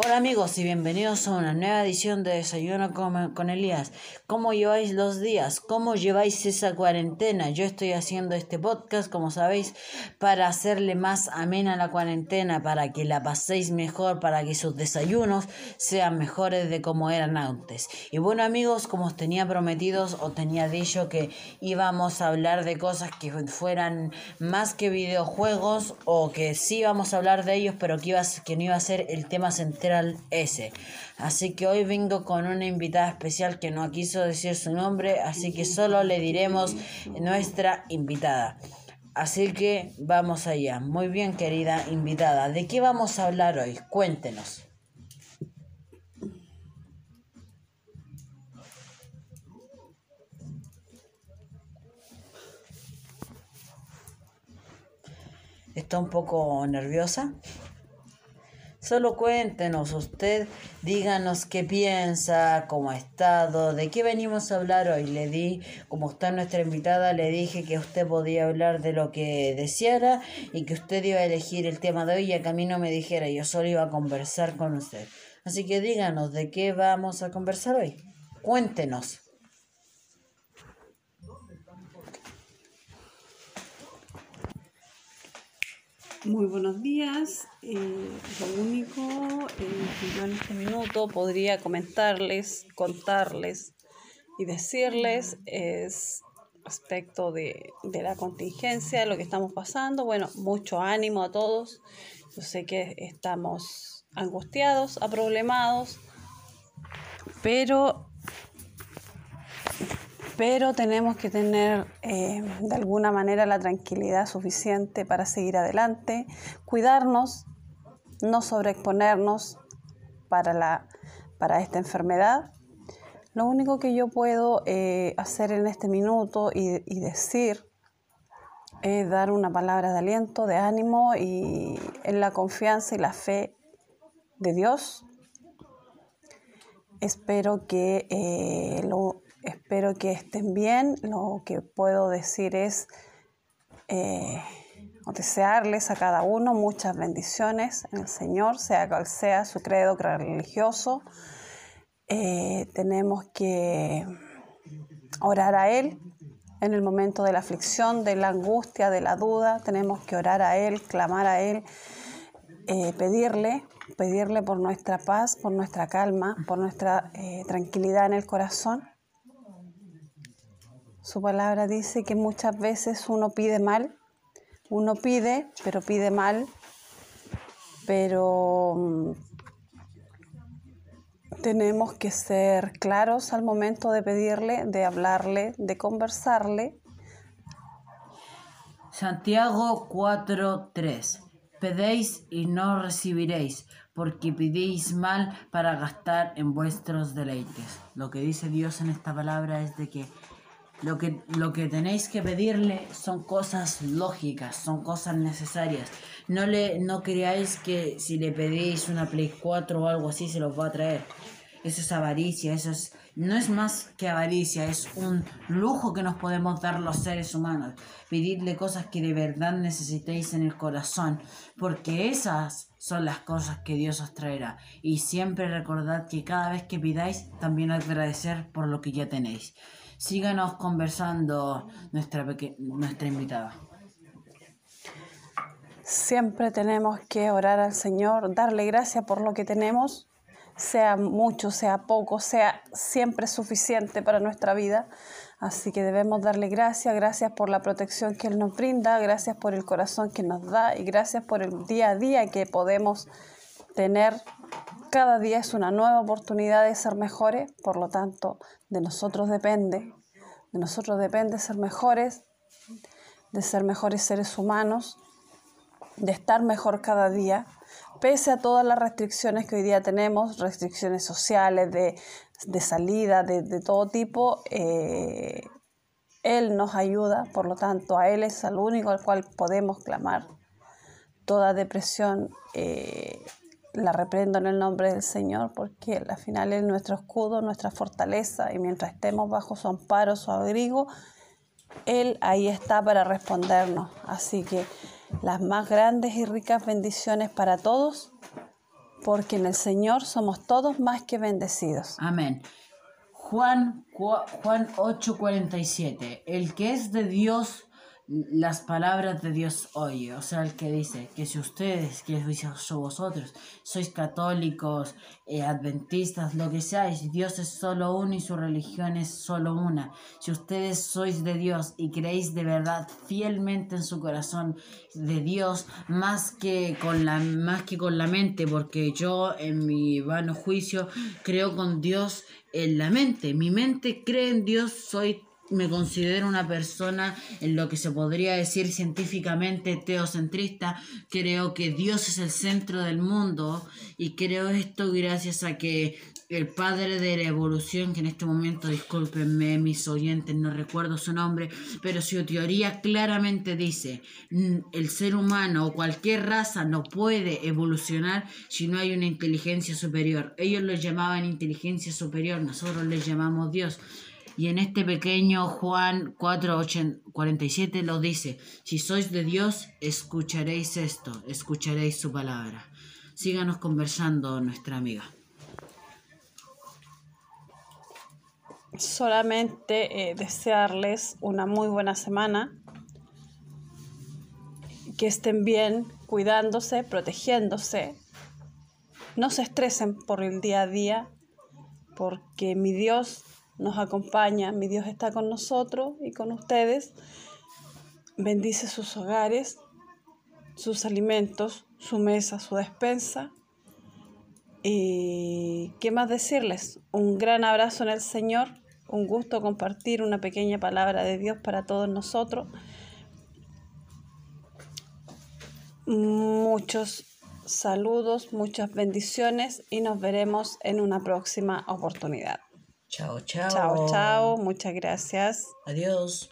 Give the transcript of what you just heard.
Hola amigos y bienvenidos a una nueva edición de Desayuno con, Elías. ¿Cómo lleváis los días? ¿Cómo lleváis esa cuarentena? Yo estoy haciendo este podcast, como sabéis, para hacerle más amena la cuarentena, para que la paséis mejor, para que sus desayunos sean mejores de como eran antes. Y bueno amigos, como os tenía prometidos o tenía dicho que íbamos a hablar de cosas que fueran más que videojuegos o que sí íbamos a hablar de ellos, pero que, que no iba a ser el tema central S. Así que hoy vengo con una invitada especial que no quiso decir su nombre, así que solo le diremos nuestra invitada. Así que vamos allá. Muy bien, querida invitada. ¿De qué vamos a hablar hoy? Cuéntenos. ¿Está un poco nerviosa? Solo cuéntenos usted, díganos qué piensa, cómo ha estado, de qué venimos a hablar hoy. Le di, como está nuestra invitada, le dije que usted podía hablar de lo que deseara y que usted iba a elegir el tema de hoy y que a mí no me dijera, yo solo iba a conversar con usted. Así que díganos de qué vamos a conversar hoy. Cuéntenos. Muy buenos días. Eh, lo único eh, que yo en este minuto podría comentarles, contarles y decirles es respecto de, de la contingencia, de lo que estamos pasando. Bueno, mucho ánimo a todos. Yo sé que estamos angustiados, aproblemados, pero pero tenemos que tener eh, de alguna manera la tranquilidad suficiente para seguir adelante, cuidarnos, no sobreexponernos para, la, para esta enfermedad. Lo único que yo puedo eh, hacer en este minuto y, y decir es dar una palabra de aliento, de ánimo y en la confianza y la fe de Dios. Espero que eh, lo, Espero que estén bien. Lo que puedo decir es eh, desearles a cada uno muchas bendiciones en el Señor, sea cual sea su credo religioso. Eh, tenemos que orar a Él en el momento de la aflicción, de la angustia, de la duda. Tenemos que orar a Él, clamar a Él, eh, pedirle, pedirle por nuestra paz, por nuestra calma, por nuestra tranquilidad en el corazón. Su palabra dice que muchas veces uno pide mal, uno pide, pero pide mal, pero mm, tenemos que ser claros al momento de pedirle, de hablarle, de conversarle. Santiago 4:3 Pedéis y no recibiréis, porque pidéis mal para gastar en vuestros deleites. Lo que dice Dios en esta palabra es de que lo que, lo que tenéis que pedirle son cosas lógicas, son cosas necesarias. No, le, no creáis que si le pedís una Play 4 o algo así se los va a traer. Eso es avaricia, eso es, no es más que avaricia, es un lujo que nos podemos dar los seres humanos. Pedirle cosas que de verdad necesitéis en el corazón, porque esas son las cosas que Dios os traerá. Y siempre recordad que cada vez que pidáis, también agradecer por lo que ya tenéis síganos conversando nuestra, nuestra invitada. Siempre tenemos que orar al Señor, darle gracias por lo que tenemos, sea mucho, sea poco, sea siempre suficiente para nuestra vida. Así que debemos darle gracias, gracias por la protección que Él nos brinda, gracias por el corazón que nos da y gracias por el día a día que podemos tener. Cada día es una nueva oportunidad de ser mejores, por lo tanto, de nosotros depende, de nosotros depende ser mejores, de ser mejores seres humanos, de estar mejor cada día, pese a todas las restricciones que hoy día tenemos, restricciones sociales, de, salida, de, todo tipo, eh, Él nos ayuda, por lo tanto, a Él es el único al cual podemos clamar. Toda depresión eh, la reprendo en el nombre del Señor, porque al final es nuestro escudo, nuestra fortaleza, y mientras estemos bajo su amparo, su abrigo, Él ahí está para respondernos. Así que las más grandes y ricas bendiciones para todos porque en el Señor somos todos más que bendecidos. Amén. Juan, Juan 8:47. El que es de Dios, las palabras de Dios oye. O sea, el que dice que si ustedes, que sois vosotros, sois católicos, eh, adventistas, lo que seáis, Dios es solo uno y su religión es solo una. Si ustedes sois de Dios y creéis de verdad fielmente en su corazón de Dios, más que con la, más que con la mente, porque yo en mi vano juicio creo con Dios en la mente. Mi mente cree en Dios, soy me considero una persona en lo que se podría decir científicamente teocentrista. Creo que Dios es el centro del mundo y creo esto gracias a que el padre de la evolución, que en este momento, discúlpenme mis oyentes, no recuerdo su nombre, pero su teoría claramente dice, "Mm, el ser humano o cualquier raza no puede evolucionar si no hay una inteligencia superior. Ellos lo llamaban inteligencia superior, nosotros les llamamos Dios. Y en este pequeño Juan 4:47 lo dice, si sois de Dios, escucharéis esto, escucharéis su palabra. Síganos conversando, nuestra amiga. Solamente eh, desearles una muy buena semana, que estén bien, cuidándose, protegiéndose. No se estresen por el día a día, porque mi Dios nos acompaña, mi Dios está con nosotros y con ustedes. Bendice sus hogares, sus alimentos, su mesa, su despensa. Y qué más decirles, un gran abrazo en el Señor, un gusto compartir una pequeña palabra de Dios para todos nosotros. Muchos saludos, muchas bendiciones y nos veremos en una próxima oportunidad. Chao, chao. Chao, chao. Muchas gracias. Adiós.